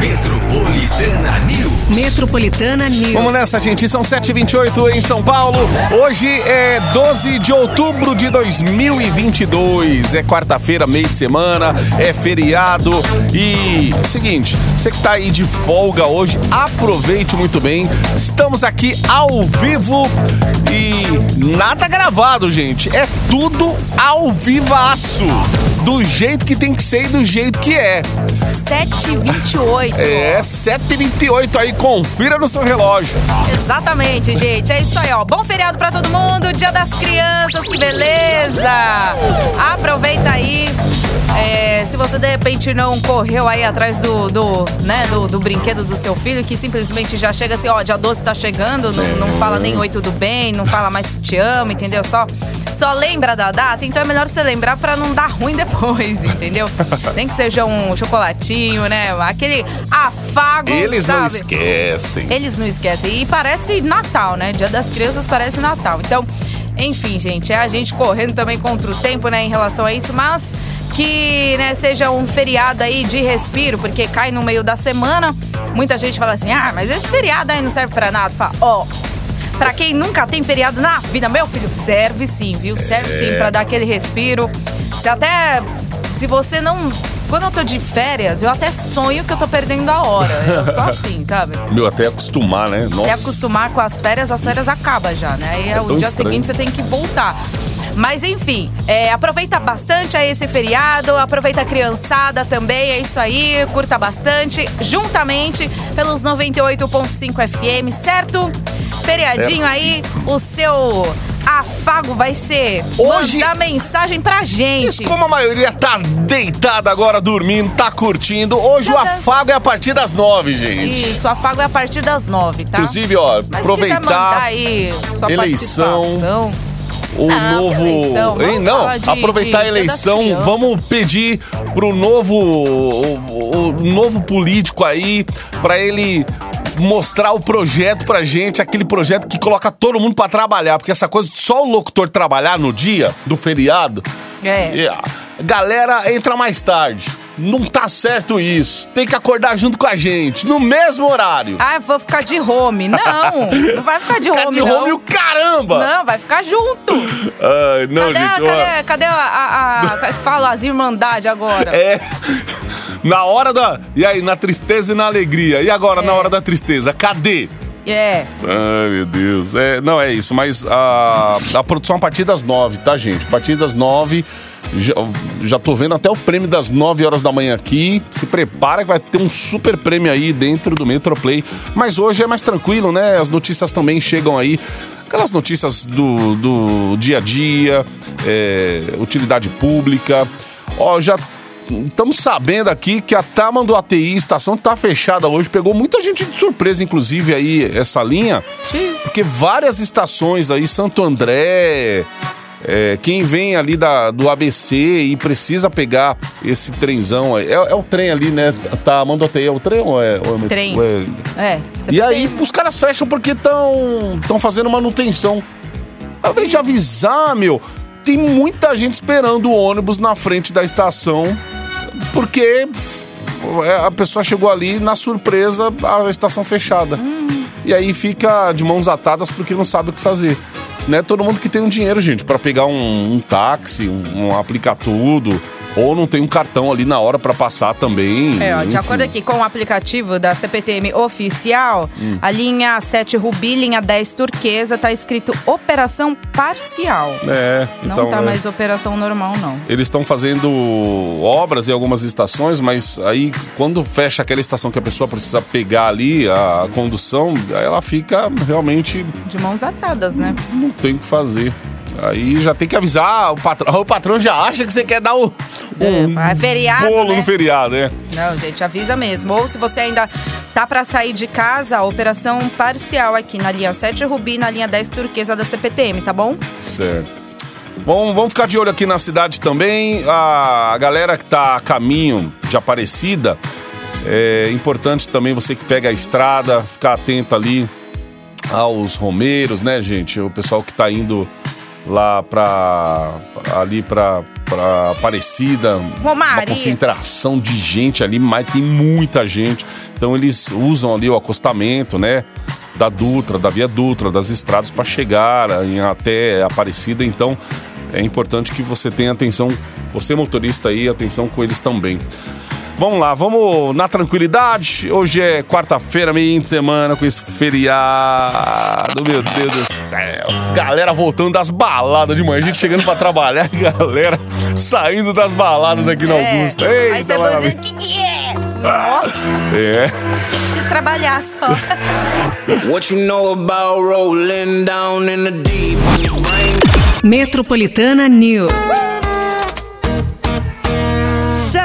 Metropolitana News. Metropolitana News. Vamos nessa, gente. São 7h28 em São Paulo. Hoje é 12 de outubro de 2022. É quarta-feira, meio de semana, é feriado. E é o seguinte, você que tá aí de folga hoje, aproveite muito bem. Estamos aqui ao vivo e nada gravado, gente. É tudo ao vivaço. Do jeito que tem que ser e do jeito que é. 7h28. É, 7h28 aí, confira no seu relógio. Exatamente, gente. É isso aí, ó. Bom feriado pra todo mundo. Dia das crianças, que beleza! Aproveita aí. É, se você de repente não correu aí atrás do, do, né, do, do brinquedo do seu filho, que simplesmente já chega assim, ó, dia 12 tá chegando, não, não fala nem oi, tudo bem, não fala mais que te amo, entendeu? Só, só lembra da data, então é melhor você lembrar pra não dar ruim depois, entendeu? Nem que seja um chocolatinho, né? Aquele afago. Eles não sabe? esquecem. Eles não esquecem. E parece Natal, né? Dia das crianças parece Natal. Então, enfim, gente, é a gente correndo também contra o tempo, né, em relação a isso, mas que né, seja um feriado aí de respiro, porque cai no meio da semana. Muita gente fala assim: ah, mas esse feriado aí não serve pra nada. Fala, ó. Pra quem nunca tem feriado na vida, meu filho, serve sim, viu? Serve sim pra dar aquele respiro. Se até. Se você não. Quando eu tô de férias, eu até sonho que eu tô perdendo a hora. Eu sou assim, sabe? Meu, até acostumar, né? Nossa. Até acostumar com as férias, as férias acabam já, né? Aí É o tão dia estranho. seguinte você tem que voltar. Mas enfim, é, aproveita bastante aí esse feriado, aproveita a criançada também, é isso aí, curta bastante, juntamente pelos 98.5 FM, certo? Feriadinho aí, o seu afago vai ser Hoje- mandar mensagem pra gente. Isso como a maioria tá deitada agora, dormindo, tá curtindo. Hoje o afago é a partir das nove, gente. Isso, afago é a partir das nove, tá? Inclusive, ó, Mas aproveitar aí sua eleição, participação, o Não, novo. eleição? Hein, Não, de- aproveitar a de das eleição, vamos pedir pro novo. O, o novo político aí, pra ele mostrar o projeto pra gente, aquele projeto que coloca todo mundo pra trabalhar, porque essa coisa, só o locutor trabalhar no dia do feriado, É. a galera entra mais tarde. Não tá certo isso. Tem que acordar junto com a gente, no mesmo horário. Ah, eu vou ficar de home. Não, não vai ficar de Ficar home, de não. home o caramba! Não, vai ficar junto. Ai, não, cadê, gente, cadê, cadê a, a, a- Fala as irmandades agora. É. Na hora da. E aí, na tristeza e na alegria. E agora, na É. hora da tristeza? Cadê? É. Ai, meu Deus. É, não, é isso. Mas a, a produção a partir das nove, tá, gente? A partir das nove. Já, já tô vendo até o prêmio das 9 horas da manhã aqui. Se prepara que vai ter um super prêmio aí dentro do Metroplay. Mas hoje é mais tranquilo, né? As notícias também chegam aí. Aquelas notícias do, do dia a dia, é, utilidade pública. Ó, já Estamos sabendo aqui que a Taman do ATI, estação tá fechada hoje, pegou muita gente de surpresa, inclusive aí, essa linha, porque várias estações aí, Santo André, é, quem vem ali da, do ABC e precisa pegar esse trenzão, aí, é, é o trem ali, né? Taman do ATI, é o trem ou é... Ou é Trem. ou é- É. e aí, tem- os caras fecham porque estão fazendo manutenção. Ao invés de avisar, meu, tem muita gente esperando o ônibus na frente da estação, porque é, a pessoa chegou ali na surpresa, a estação fechada. E aí fica de mãos atadas porque não sabe o que fazer. Né? Todo mundo que tem um dinheiro, gente, para pegar um, um táxi, um, um aplicar tudo, ou não tem um cartão ali na hora para passar também. É, ó, de acordo aqui com o aplicativo da CPTM oficial, Hum. a linha 7 Rubi, linha 10 Turquesa, tá escrito operação parcial. É, Não então, tá é. mais operação normal, não. Eles estão fazendo obras em algumas estações, mas aí quando fecha aquela estação que a pessoa precisa pegar ali a condução, ela fica realmente De mãos atadas, né? não tem o que fazer. Aí já tem que avisar o patrão. O patrão já acha que você quer dar o um É, é feriado, bolo né? no feriado, né? Não, gente, avisa mesmo. Ou se você ainda tá pra sair de casa, a operação parcial aqui na linha 7 Rubi, na linha 10 Turquesa da CPTM, tá bom? Certo. Bom, vamos ficar de olho aqui na cidade também. A galera que tá a caminho de Aparecida, é importante também você que pega a estrada, ficar atento ali aos romeiros, né, gente? O pessoal que tá indo lá pra. ali pra pra Aparecida. Uma Romaria. concentração de gente ali, mas tem muita gente. Então eles usam ali o acostamento, né? Da Dutra, da Via Dutra, das estradas para chegar em- até Aparecida. Então é importante que você tenha atenção, você motorista aí, atenção com eles também. Vamos lá, vamos na tranquilidade. Hoje é quarta-feira, meio de semana, com esse feriado. Meu Deus do céu. Galera voltando das baladas de manhã, a gente chegando pra trabalhar, galera saindo das baladas aqui na Augusta. É. Aí Eita, você vai maravilha. dizer, que que é? Nossa, É. se trabalhar só. What you know about rolling down in the deep when your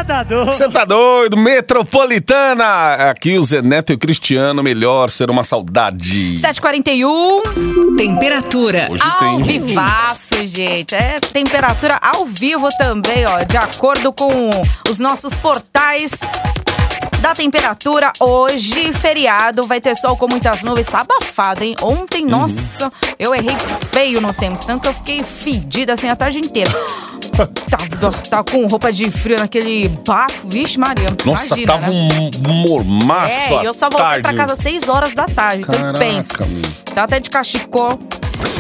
Metropolitana News. Você tá doido? Metropolitana! Aqui o Zé Neto e o Cristiano, melhor ser uma saudade. 7h41, Temperatura. Hoje ao tem. vivaço, gente. É temperatura ao vivo também, ó. De acordo com os nossos portais da temperatura, hoje, feriado, vai ter sol com muitas nuvens. Tá abafado, hein? Ontem, Uhum. nossa, eu errei feio no tempo. Tanto que eu fiquei fedida assim a tarde inteira. Tá, tá com roupa de frio naquele bafo. Vixe, Maria. Nossa, imagina, tava né? um mormaço É, e eu só voltei tarde. pra casa às 6 horas da tarde. então Caraca, pensa. meu. Tá até de cachecol.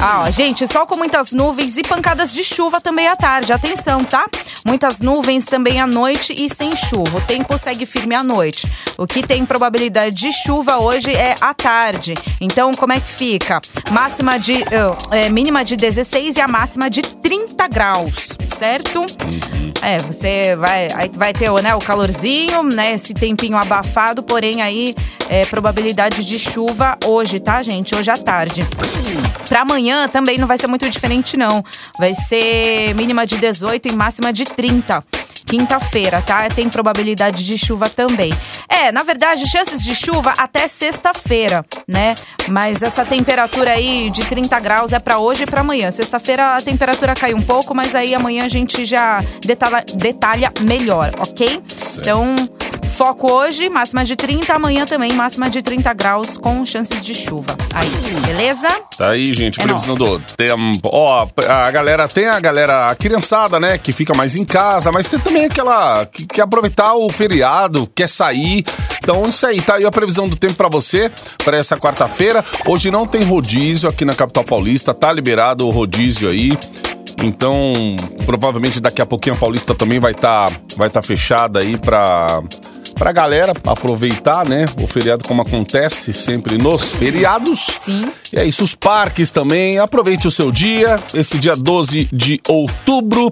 Ah, ó, gente, sol com muitas nuvens e pancadas de chuva também à tarde. Atenção, tá? Muitas nuvens também à noite e sem chuva. O tempo segue firme à noite. O que tem probabilidade de chuva hoje é à tarde. Então, como é que fica? Máxima de. ah, é, mínima de 16 e a máxima de 30 graus, certo? É, você vai, vai ter né, o calorzinho, né? Esse tempinho abafado, porém aí é probabilidade de chuva hoje, tá, gente? Hoje à tarde. Pra amanhã também não vai ser muito diferente, não. Vai ser mínima de 18 e máxima de 30. Quinta-feira, tá? Tem probabilidade de chuva também. É, na verdade, chances de chuva até sexta-feira, né? Mas essa temperatura aí de 30 graus é pra hoje e pra amanhã. Sexta-feira a temperatura cai um pouco, mas aí amanhã a gente já detalha, detalha melhor, ok? Então, foco hoje, máxima de 30, amanhã também máxima de 30 graus com chances de chuva. Aí, beleza? Tá aí, gente, É previsão do tempo. Ó, a galera tem a galera, a criançada, né, que fica mais em casa, mas tem também aquela que quer aproveitar o feriado, quer sair. Então, isso aí, tá aí a previsão do tempo pra você, pra essa quarta-feira. Hoje não tem rodízio aqui na capital paulista, tá liberado o rodízio aí. Então, provavelmente daqui a pouquinho a Paulista também vai estar vai tá fechada aí pra, pra galera aproveitar, né? O feriado como acontece sempre nos feriados. Sim. E é isso, os parques também. Aproveite o seu dia, esse dia 12 de outubro.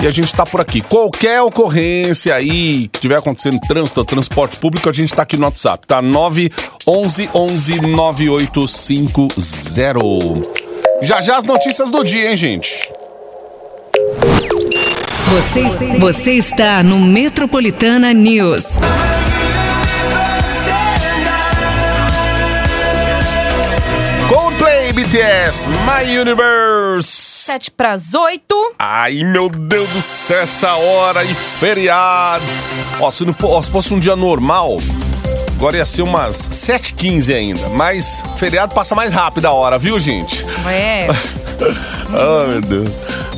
E a gente tá por aqui. Qualquer ocorrência aí que tiver acontecendo trânsito ou transporte público, a gente tá aqui no WhatsApp, tá? 911 11 9850. Já já as notícias do dia, hein, gente? Você, você está no Metropolitana News. Coldplay, BTS, My Universe. 7 para as 8. Ai, meu Deus do céu, essa hora e feriado. Ó, se, não ó, se fosse um dia normal, agora ia ser umas 7h15 ainda. Mas feriado passa mais rápido a hora, viu, gente? É. Ah, meu Deus.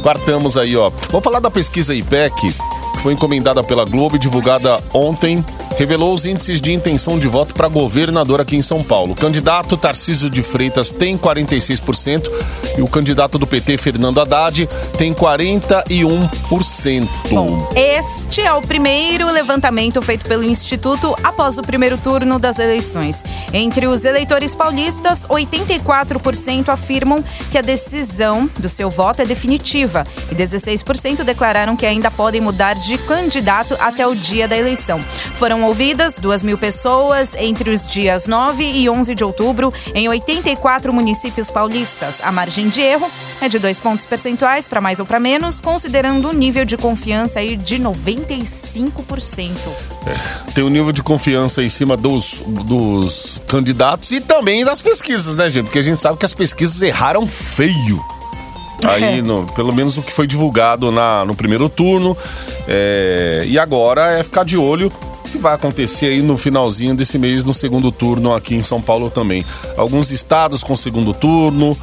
Quartamos aí, ó. Vamos falar da pesquisa IPEC, que foi encomendada pela Globo e divulgada ontem. Revelou os índices de intenção de voto para governador aqui em São Paulo. O candidato Tarcísio de Freitas tem 46% e o candidato do PT, Fernando Haddad, tem 41%. Bom, este é o primeiro levantamento feito pelo Instituto após o primeiro turno das eleições. Entre os eleitores paulistas, 84% afirmam que a decisão do seu voto é definitiva e 16% declararam que ainda podem mudar de candidato até o dia da eleição. Foram ouvidas 2 mil pessoas entre os dias 9 e 11 de outubro em 84 municípios paulistas. A margem de erro é de dois pontos percentuais para mais ou para menos, considerando o nível de confiança aí de 95%. Tem um nível de confiança em cima dos, dos candidatos e também das pesquisas, né, gente? Porque a gente sabe que as pesquisas erraram feio. Aí, no- pelo menos o que foi divulgado na, no primeiro turno. É, e agora é ficar de olho o que vai acontecer aí no finalzinho desse mês, no segundo turno aqui em São Paulo também. Alguns estados com segundo turno,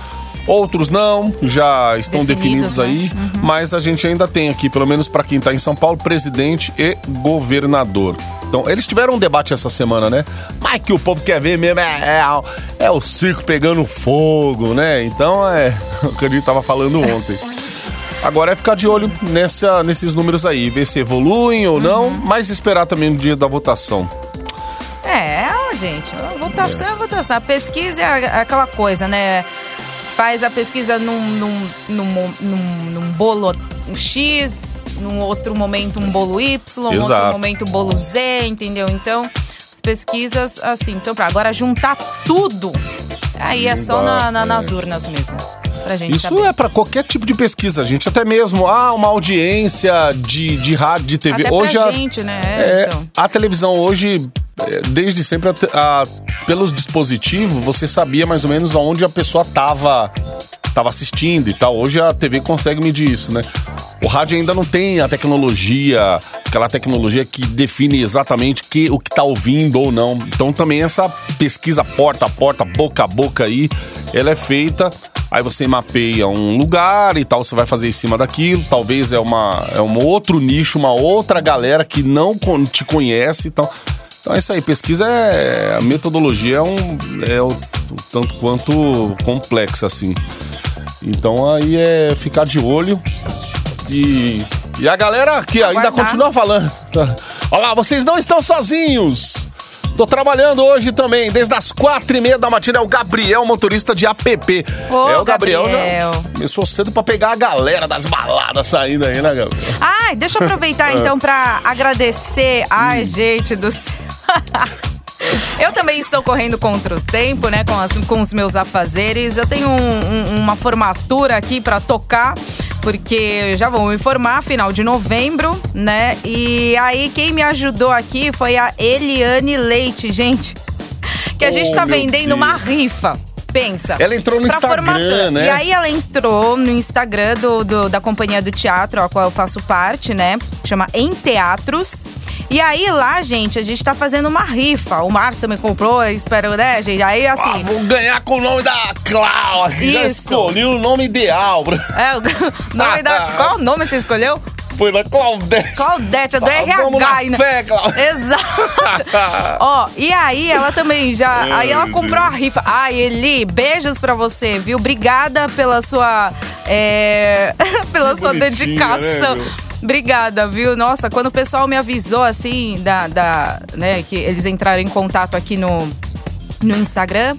Outros não, já estão definidos, Definidos, né? aí, mas a gente ainda tem aqui, pelo menos para quem tá em São Paulo, presidente e governador. Então, eles tiveram um debate essa semana, né? Mas que o povo quer ver mesmo é, é, é o circo pegando fogo, né? Então, é o que a gente tava falando ontem. Agora é ficar de olho nessa, nesses números aí, ver se evoluem ou não, mas esperar também no dia da votação. É, gente, a votação é a votação. A pesquisa é aquela coisa, né? Faz a pesquisa num, num, num, num- num bolo X, num outro momento um bolo Y, num outro momento um bolo Z, entendeu? Então, as pesquisas, assim, são pra agora juntar tudo. Aí é só na- na- nas urnas mesmo. Isso saber. é pra qualquer tipo de pesquisa, gente. Até mesmo, ah, uma audiência de, de rádio, de TV. Até hoje a, gente, né? é, Então. a televisão hoje, é, desde sempre, a a- pelos dispositivos, você sabia mais ou menos aonde a pessoa tava, tava assistindo e tal. Hoje a TV consegue medir isso, né? O rádio ainda não tem a tecnologia, aquela tecnologia que define exatamente que, o que tá ouvindo ou não. Então também essa pesquisa porta a porta, boca a boca aí, ela é feita. Aí você mapeia um lugar e tal, você vai fazer em cima daquilo. Talvez é uma é um outro nicho, uma outra galera que não te conhece e tal. Então é isso aí, pesquisa é. A metodologia é um. É o, tanto quanto complexa, assim. Então aí é ficar de olho. E, e a galera que ainda Aguardar. continua falando. Olha lá, vocês não estão sozinhos. Tô trabalhando hoje também, desde as quatro e meia da matina. É o Gabriel, motorista de APP. Ô, é, o Gabriel, Gabriel. já começou cedo pra pegar a galera das baladas saindo aí, né, Gabriel? Ai, deixa eu aproveitar então pra agradecer. Ai, gente do céu. Eu também estou correndo contra o tempo, né? Com, as- com os meus afazeres. Eu tenho um- um- uma formatura aqui pra tocar, porque já vou me formar final de novembro, né? E aí quem me ajudou aqui foi a Eliane Leite, gente. Que a gente Oh, tá meu vendendo uma Deus. rifa. Pensa. Ela entrou no Instagram, formatura. né? E aí ela entrou no Instagram do, do- da companhia do teatro, a qual eu faço parte, né? Chama Em Teatros. E aí lá, gente, a gente tá fazendo uma rifa. O Márcio também comprou, espero, né, gente? Aí Ah, assim. vou ganhar com o nome da Clau. Já Isso. escolhi o nome ideal. É, o nome da. Qual nome você escolheu? Foi na Claudete. Claudete, é do Ah, RH vamos na ainda. fé, Exato. Ó, e aí ela também já. Aí ela meu comprou Deus. a rifa. Ai, Eli, beijos pra você, viu? Obrigada pela sua. é, pela Que sua bonitinha, dedicação. né? Obrigada, viu? Nossa, quando o pessoal me avisou assim, da, da, né, que eles entraram em contato aqui no, no Instagram,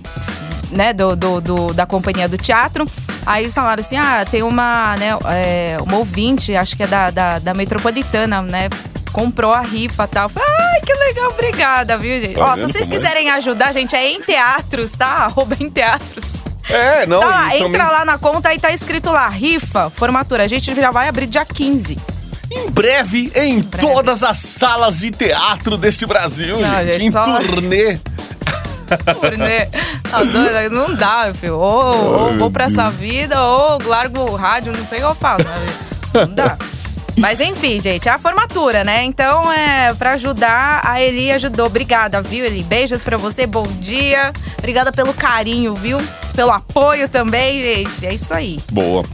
né, do, do, do- da companhia do teatro. Aí eles falaram assim: ah, tem uma, né, é, uma ouvinte, acho que é da, da, da Metropolitana, né? Comprou a rifa e tal. Falei, Ai, que legal, obrigada, viu, gente? Tá Ó, se vocês é? quiserem ajudar, gente, é em teatros, tá? Arroba em teatros. É, não, Tá lá, entra também, lá na conta e tá escrito lá, rifa, formatura. A gente já vai abrir dia 15. Em breve em breve. todas as salas de teatro deste Brasil, Não, gente, gente, em só- turnê. Turnê. Tá doido? Não dá, filho. Ou, ou vou pra essa vida, ou largo o rádio, não sei o que eu faço. né? Não dá. Mas enfim, gente, é a formatura, né? Então, é pra ajudar, a Eli ajudou. Obrigada, viu, Eli? Beijos pra você, bom dia. Obrigada pelo carinho, viu? Pelo apoio também, gente. É isso aí. Boa.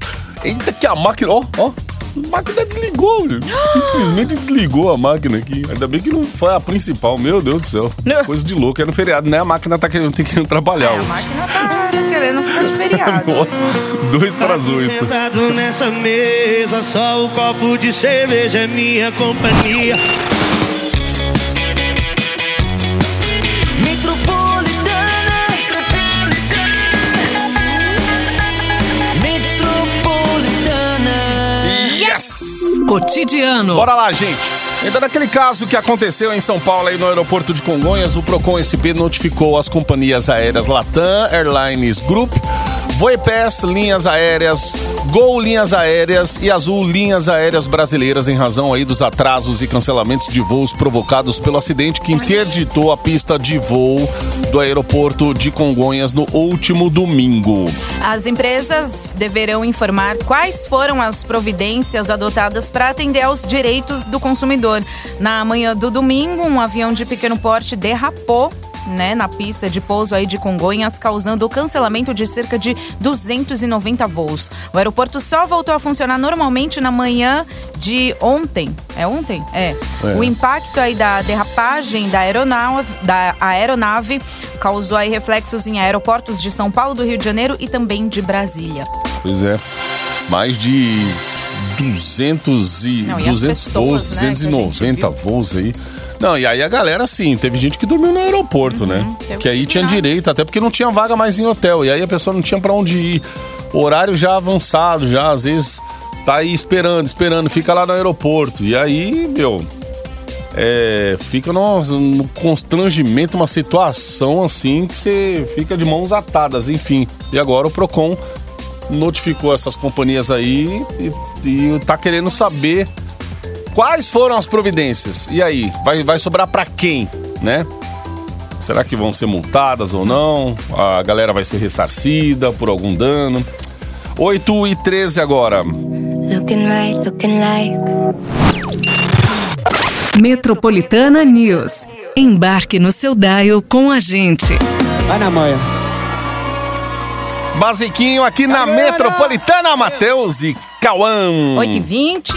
Eita, que a máquina, ó, ó. A máquina desligou, meu. simplesmente desligou a máquina aqui. Ainda bem que não foi a principal, meu Deus do céu. Coisa de louco, é no feriado, né? A máquina tá querendo, tem que trabalhar É, a máquina tá querendo ficar de feriado. Nossa, dois para as oito. Sentado nessa mesa, só o copo de cerveja é minha companhia. Cotidiano. Bora lá, gente. Ainda naquele caso que aconteceu em São Paulo, aí no aeroporto de Congonhas, o Procon SP notificou as companhias aéreas Latam Airlines Group, Voepass Linhas Aéreas, Gol Linhas Aéreas e Azul Linhas Aéreas Brasileiras em razão aí dos atrasos e cancelamentos de voos provocados pelo acidente que interditou a pista de voo do aeroporto de Congonhas no último domingo. As empresas deverão informar quais foram as providências adotadas para atender aos direitos do consumidor. Na manhã do domingo, um avião de pequeno porte derrapou né, na pista de pouso aí de Congonhas, causando o cancelamento de cerca de 290 voos. O aeroporto só voltou a funcionar normalmente na manhã de ontem. É ontem? É. O impacto aí da derrapagem da aeronave, da aeronave causou aí reflexos em aeroportos de São Paulo, do Rio de Janeiro e também de Brasília. Pois é. Mais de 200 e Não, e as 200 pessoas, voos, né, que a gente 290 viu. voos aí. Não, e aí a galera, assim, teve gente que dormiu no aeroporto, né? Uhum, teve Que aí tinha direito, até porque não tinha vaga mais em hotel. E aí a pessoa não tinha pra onde ir. Horário já avançado, já às vezes tá aí esperando, esperando, fica lá no aeroporto. E aí, meu, é, fica no, no constrangimento, uma situação assim que você fica de mãos atadas, enfim. E agora o Procon notificou essas companhias aí e, e tá querendo saber quais foram as providências. E aí, vai, vai sobrar pra quem, né? Será que vão ser multadas ou não? A galera vai ser ressarcida por algum dano? 8 e 13 agora. Looking right, looking like. Metropolitana News. Embarque no seu dial com a gente. Vai na manhã. Basiquinho aqui na Metropolitana, Matheus e Cauã. 8 e 20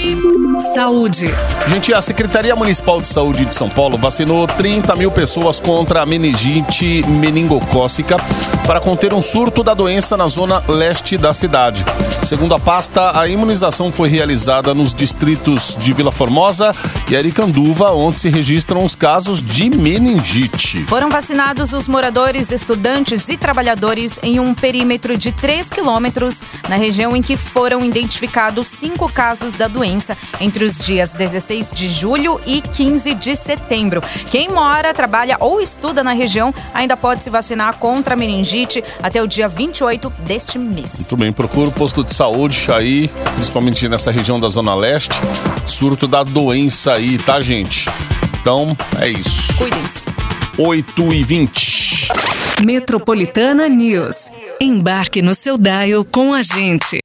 Saúde. Gente, a Secretaria Municipal de Saúde de São Paulo vacinou 30 mil pessoas contra a meningite meningocócica para conter um surto da doença na zona leste da cidade. Segundo a pasta, a imunização foi realizada nos distritos de Vila Formosa e Aricanduva, onde se registram os casos de meningite. Foram vacinados os moradores, estudantes e trabalhadores em um perímetro de 3 quilômetros na região em que foram identificados cinco casos da doença entre os dias 16 de julho e 15 de setembro. Quem mora, trabalha ou estuda na região ainda pode se vacinar contra a meningite até o dia 28 deste mês. Muito bem, procura o posto de saúde aí, principalmente nessa região da Zona Leste. Surto da doença aí, tá, gente? Então, é isso. Cuidem-se. 8 e 20. Metropolitana News. Embarque no seu dial com a gente.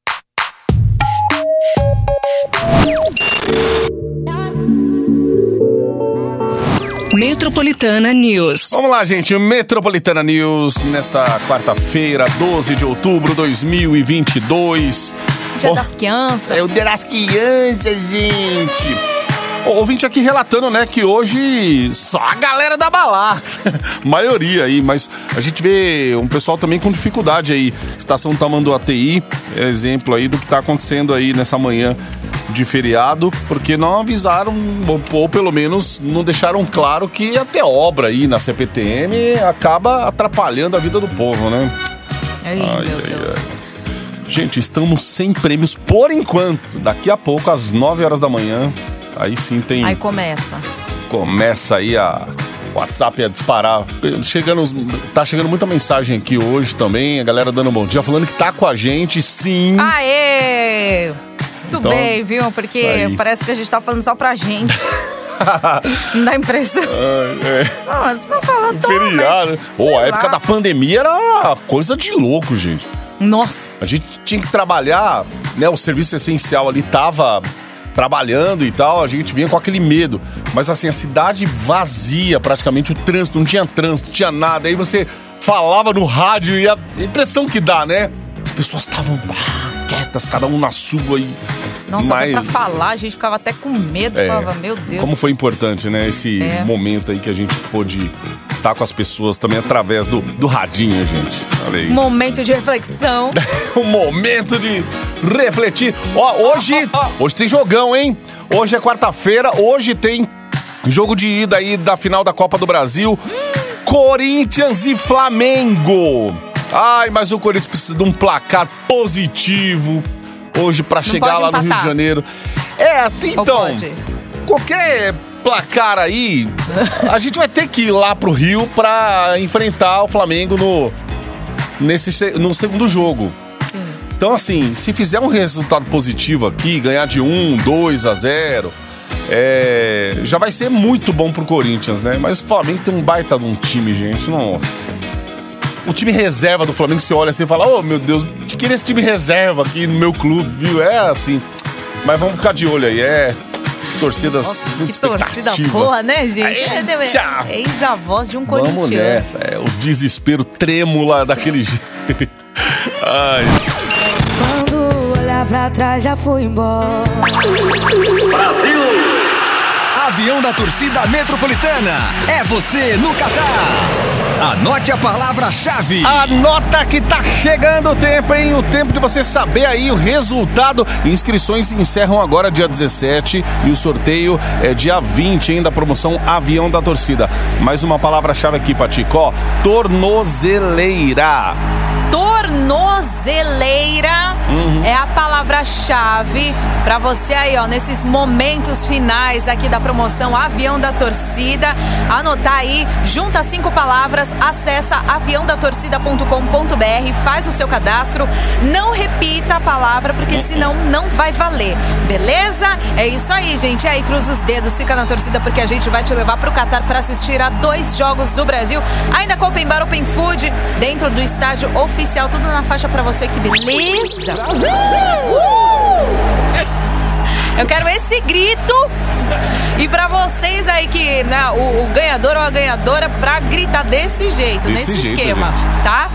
Metropolitana News. Vamos lá, gente. Metropolitana News nesta quarta-feira, 12 de outubro de 2022. Dia Oh, das crianças. É o dia das crianças, gente. Ouvinte aqui relatando, né, que hoje só a galera da balada. Maioria aí, mas a gente vê um pessoal também com dificuldade aí. Estação Tamanduateí, é exemplo aí do que tá acontecendo aí nessa manhã de feriado, porque não avisaram, ou, ou pelo menos não deixaram claro que ter obra aí na CPTM acaba atrapalhando a vida do povo, né? Ai, ai, ai. Gente, estamos sem prêmios por enquanto. Daqui a pouco, às 9 horas da manhã, aí sim tem. Aí começa. Começa aí a. WhatsApp a disparar. Chegando, tá chegando muita mensagem aqui hoje também, a galera dando um bom dia, falando que tá com a gente, sim. Aê! Muito Então, bem, viu? Porque aí. parece que a gente tá falando só pra gente. Não dá impressão. é, Não, você não falou tão, feriado. mas, sei a época lá. da pandemia era uma coisa de louco, gente. Nossa. A gente tinha que trabalhar, né? O serviço essencial ali tava trabalhando e tal, a gente vinha com aquele medo. Mas assim, a cidade vazia praticamente, o trânsito, não tinha trânsito, não tinha nada. Aí você falava no rádio e a impressão que dá, né? As pessoas estavam ah, quietas, cada um na sua e. Nossa, Mas- pra falar, a gente ficava até com medo. É. Falava, meu Deus. Como foi importante, né? Esse É. momento aí que a gente pôde estar com as pessoas também através do, do radinho, gente. Olha aí. Momento de reflexão. o momento de refletir. Ó, hoje, hoje tem jogão, hein? Hoje é quarta-feira, hoje tem jogo de ida aí da final da Copa do Brasil. Corinthians e Flamengo. Ai, mas o Corinthians precisa de um placar positivo hoje pra chegar lá no Rio de. Janeiro. É, então, qualquer placar aí, a gente vai ter que ir lá pro Rio pra enfrentar o Flamengo no nesse se- no segundo jogo. Então, assim, se fizer um resultado positivo aqui, ganhar de 1, 2 a 0, é, já vai ser muito bom pro Corinthians, né? Mas o Flamengo tem um baita de um time, gente. Nossa. O time reserva do Flamengo, você olha assim e fala: Oh, meu Deus, te queria esse time reserva aqui no meu clube, viu? É assim. Mas vamos ficar de olho aí. É. torcidas Nossa, que torcida boa, né, gente? Eita! Eis a voz de um Vamos corintiano. nessa, é o desespero trêmula daquele jeito. Ai, Quando olhar pra trás já fui embora. Avião da torcida metropolitana. É você no Catar. Anote a palavra-chave. Anota que tá chegando o tempo, hein? O tempo de você saber aí o resultado. Inscrições encerram agora dia 17 e o sorteio é dia 20, hein, da promoção Avião da Torcida. Mais uma palavra-chave aqui, Paticó. Tornozeleira. Tornozeleira Uhum. é a palavra-chave pra você aí, ó, nesses momentos finais aqui da promoção Avião da Torcida. Anotar aí, junta cinco palavras, acessa aviãodatorcida.com.br, faz o seu cadastro. Não repita a palavra, porque senão não vai valer, beleza? É isso aí, gente. E aí, cruza os dedos, fica na torcida, porque a gente vai te levar pro Catar pra assistir a dois jogos do Brasil. Ainda com Open Bar, Open Food, dentro do estádio oficial, tudo na faixa pra você, que beleza! Eu quero esse grito e pra vocês aí que né, o, o ganhador ou a ganhadora pra gritar desse jeito, Desse nesse jeito, esquema, gente. tá?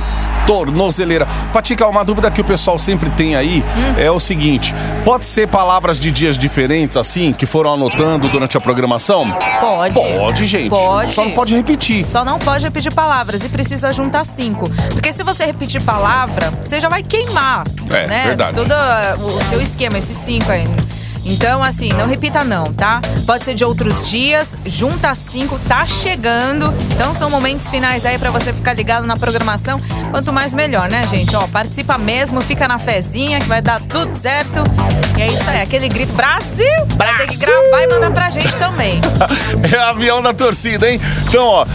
Tornozeleira. Patica, uma dúvida que o pessoal sempre tem aí Hum. é o seguinte: pode ser palavras de dias diferentes, assim, que foram anotando durante a programação? Pode. Pode, gente. Pode. Só não pode repetir. Só não pode repetir palavras e precisa juntar cinco. Porque se você repetir palavra, você já vai queimar. É, né? verdade. Todo o seu esquema, esses cinco aí. Então, assim, não repita não, tá? Pode ser de outros dias, junta cinco, tá chegando. Então são momentos finais aí pra você ficar ligado na programação. Quanto mais melhor, né, gente? Ó, participa mesmo, fica na fezinha que vai dar tudo certo. E é isso aí, aquele grito Brasil! Vai ter que gravar e mandar pra gente também. É avião da torcida, hein? Então, ó,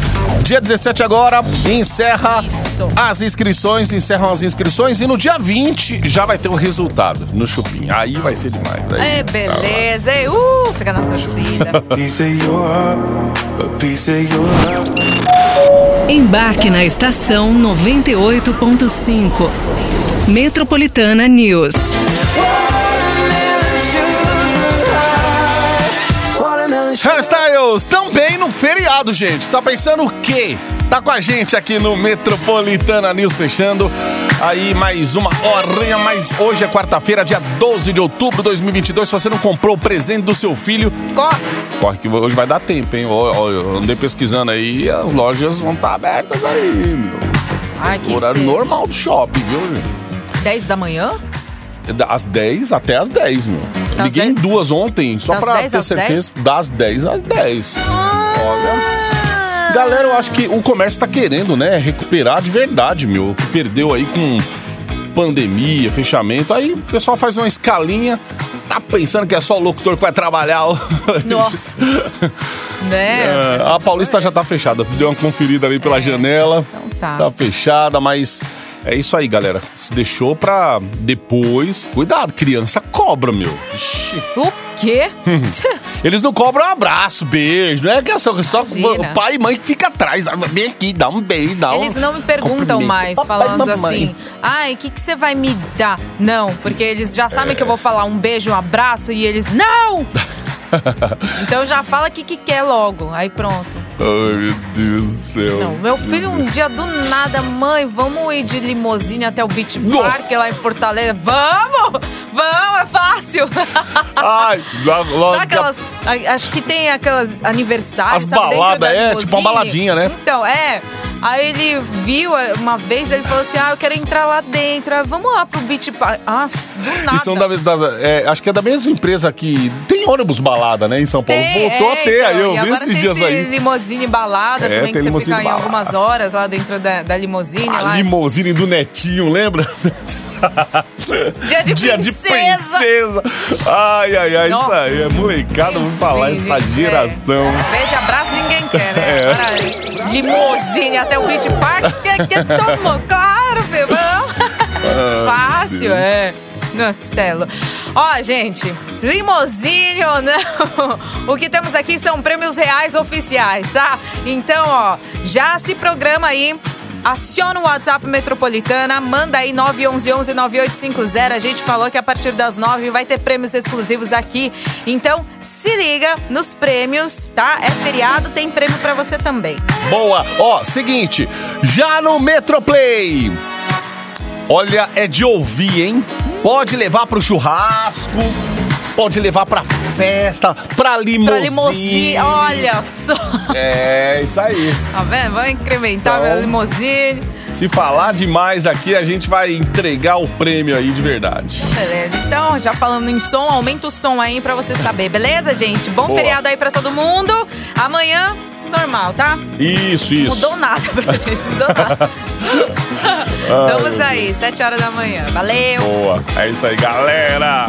dia 17 agora encerra Isso. As inscrições, encerram as inscrições e no dia 20 já vai ter o resultado no Chupim. Aí vai ser demais. Aí, É, beleza. E, Uh, fica na torcida. Embarque na estação 98.5. Metropolitana News. Hairstyles, também no feriado, gente. Tá pensando o quê? Tá com a gente aqui no Metropolitana News, fechando aí mais uma horinha, mas hoje é quarta-feira, dia 12 de outubro de 2022. Se você não comprou o presente do seu filho, Corre. corre que hoje vai dar tempo, hein? Eu andei pesquisando aí, as lojas vão estar abertas aí, meu. Ai, que Horário estrela. normal do shopping, viu? gente? 10 da manhã? Das 10 até as 10, meu. Das Liguei em 10? duas ontem, só Das pra 10 ter às certeza. Das 10 às 10. Olha. Galera, eu acho que o comércio tá querendo, né, recuperar de verdade, meu. Que perdeu aí com pandemia, fechamento. Aí o pessoal faz uma escalinha, tá pensando que é só o locutor que vai trabalhar. Nossa. né? É, a Paulista já tá fechada. Deu uma conferida ali pela janela. então tá. Tá fechada, mas é isso aí, galera. Se deixou pra depois. Cuidado, criança cobra, meu. Ixi. O quê? Eles não cobram um abraço, beijo. Não é que é só, Imagina. o pai e mãe que fica atrás. Ah, Vem aqui, dá um beijo, dá um. Eles não me perguntam mais, Papai, falando mamãe. assim, ai, o que, que você vai me dar? Não, porque eles já sabem que eu vou falar um beijo, um abraço, e eles, não! então já fala o que, que quer logo, aí pronto. Ai, meu Deus do céu. Não, meu filho um dia do nada, mãe, vamos ir de limusine até o Beach. Park lá em Fortaleza? Vamos! Vamos, é fácil! Ai, lá, lá, Sabe aquelas. Acho que tem aquelas aniversários. As sabe, baladas, da é, tipo uma baladinha, né? Então, é. Aí ele viu é, uma vez, ele falou assim: Ah, eu quero entrar lá dentro. Ah, vamos lá pro Beach Park. Ah, do nada. E são da, das- é, acho que é da mesma empresa que tem ônibus balada, né, em São Paulo. Tem, Voltou é, a ter, então, aí eu e vi agora esses tem dias esse aí. limousine balada É, também, que você fica em algumas horas lá dentro da, da limousine. A lá. limousine do Netinho, lembra? Dia de Dia de princesa. princesa. Ai, ai, ai, isso Nossa. aí é molecada, vamos falar essa geração. É. Beijo, abraço, ninguém quer, né? É. Limousine até o Beach Park, que, que filho, vamos. Fácil, é. Marcelo. Ó, gente, limousine ou não, o que temos aqui são prêmios reais oficiais, tá? Então, ó, já se programa aí aciona o WhatsApp Metropolitana, manda aí 911-9850. A gente falou que a partir das 9 vai ter prêmios exclusivos aqui. Então, se liga nos prêmios, tá? É feriado, tem prêmio pra você também. Boa! Ó, seguinte, já no Metroplay. Olha, é de ouvir, hein? Pode levar pro churrasco, pode levar pra festa, pra limousine. Pra limousine, olha só. É, isso aí. Tá vendo? Vamos incrementar Então- a limousine. Se falar demais aqui, a gente vai entregar o prêmio aí de verdade. Beleza, então já falando em som, aumenta o som aí pra você saber, beleza, gente? Bom Boa. feriado aí pra todo mundo. Amanhã, normal, tá? Isso, isso. Mudou nada pra gente, não mudou nada. Estamos aí, 7 horas da manhã. Valeu! Boa. É isso aí, galera.